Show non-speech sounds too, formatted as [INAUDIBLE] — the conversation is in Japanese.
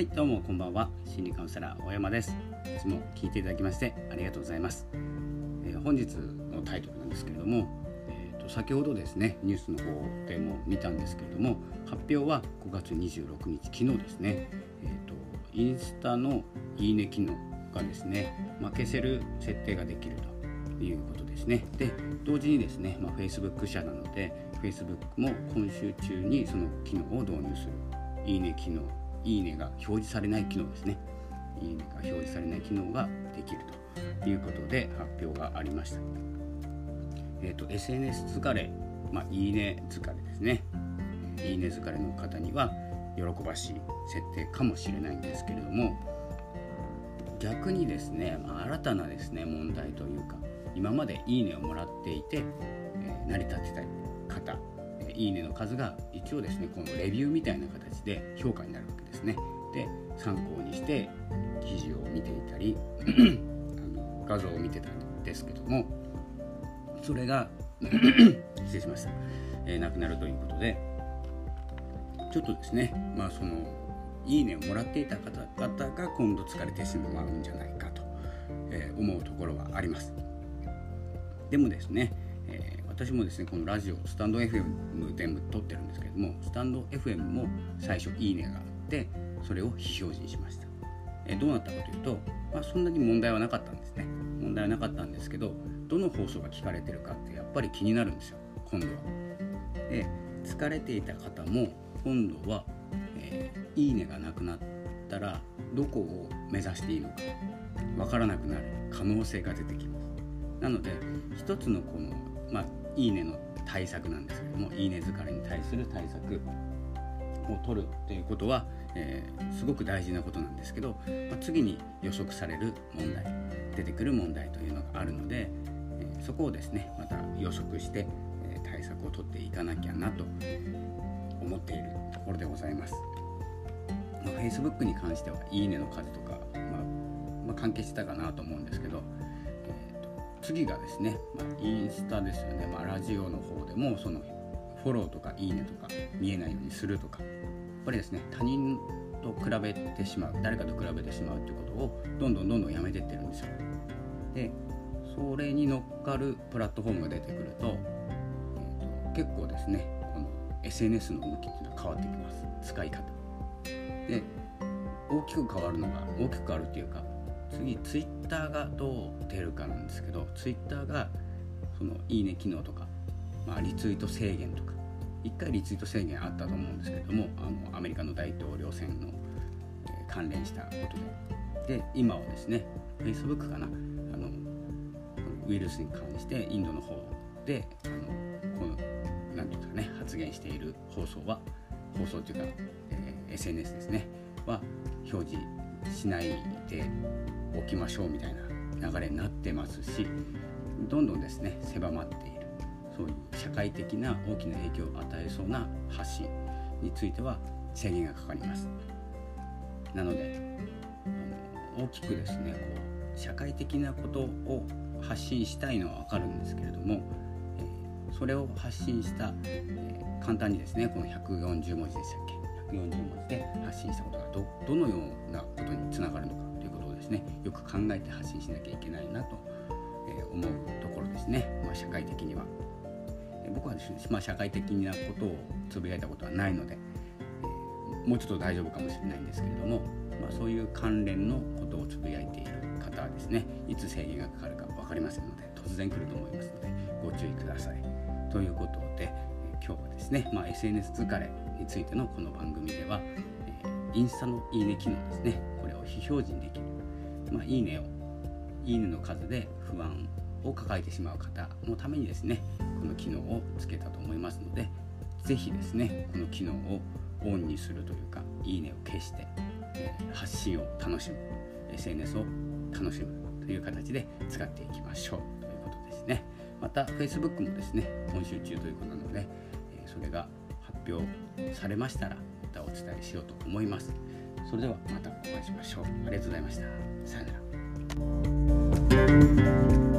はいどうもこんばんは。心理カウンセラー大山です。いつも聞いていただきましてありがとうございます、えー、本日のタイトルなんですけれども、えーと、先ほどですねニュースの方でも見たんですけれども発表は5月26日昨日ですね。えっ、ー、とインスタのいいね機能がですね、まあ、消せる設定ができるということですね。で同時にですね、まあ、Facebook 社なので Facebook も今週中にその機能を導入するいいね機能いいねが表示されない機能ですね。いいねが表示されない機能ができるということで発表がありました。えっ、ー、と SNS 疲れまあいいね疲れですね。いいね疲れの方には喜ばしい設定かもしれないんですけれども逆にですね、まあ、新たなですね問題というか今までいいねをもらっていて、えー、成り立ってた方いいねの数が一応ですねこのレビューみたいな形で評価になるわけですね。で参考にして記事を見ていたり [CLEARS THROAT] あの画像を見てたんですけどもそれが [CLEARS THROAT] 失礼しました、えー、なくなるということでちょっとですねまあそのいいねをもらっていた方々が今度疲れてしまうんじゃないかと、えー、思うところはあります。でもですね私もですねこのラジオスタンド FM でも撮ってるんですけれどもスタンド FM も最初いいねがあってそれを非表示にしました。えどうなったかというと、まあ、そんなに問題はなかったんですね。問題はなかったんですけどどの放送が聞かれてるかってやっぱり気になるんですよ今度は。で疲れていた方も今度は、えー、いいねがなくなったらどこを目指していいのかわからなくなる可能性が出てきます。なので一つのこのまあいいねの対策なんですけどもいいね疲れに対する対策を取るっていうことは、えー、すごく大事なことなんですけど、まあ、次に予測される問題出てくる問題というのがあるので、えー、そこをですねまた予測して、えー、対策を取っていかなきゃなと思っているところでございます。まあ、Facebook に関してはいいねの数とか、まあ、まあ、関係してたかなと思うんですけど次がですね、まあ、インスタですよね、まあ、ラジオの方でもそのフォローとかいいねとか見えないようにするとか。やっぱりですね他人と比べてしまう誰かと比べてしまうってことをどんどんどんどんやめてってるんですよ。でそれに乗っかるプラットフォームが出てくると,、えーと、結構ですねこの SNS の向きっていうのは変わってきます。使い方。で大きく変わるのが大きく変わるっていうか次ツイッターがどう出るかなんですけどツイッターがそのいいね機能とか、まあ、リツイート制限とか1回リツイート制限あったと思うんですけどもあのアメリカの大統領選の、え、関連したことで。で今はですね Facebook かなあのウイルスに関してインドの方であのこの何て言うんですかね発言している放送は放送というか、えー、SNS ですねは表示しないでおきましょうみたいな流れになってますしどんどんですね狭まっているそういう社会的な大きな影響を与えそうな発信については制限がかかります。なので大きくですねこう社会的なことを発信したいのは分かるんですけれども、え、それを発信した、え、簡単にですねこの140文字でしたっけ？140文字で発信したことがどどのようなことにつながるのか。ねよく考えて発信しなきゃいけないなと、思うところですね、まあ、社会的には。僕はですね、まあ、社会的なことをつぶやいたことはないので、えもうちょっと大丈夫かもしれないんですけれども、まあ、そういう関連のことをつぶやいている方はですねいつ制限がかかるか分かりませんので突然来ると思いますのでご注意ください。ということで、え今日はですね、まあ、SNS 疲れについてのこの番組では、インスタのいいね機能ですねこれを非表示にできるまあ、いいねをいいねの数で不安を抱えてしまう方のためにですねこの機能をつけたと思いますので是非ですねこの機能をオンにするというかいいねを消して、え、発信を楽しむ SNS を楽しむという形で使っていきましょうということですね。また Facebook もですね今週中ということなので、えそれが発表されましたらまたお伝えしようと思います。それではまたお会いしましょう。ありがとうございました。さよなら。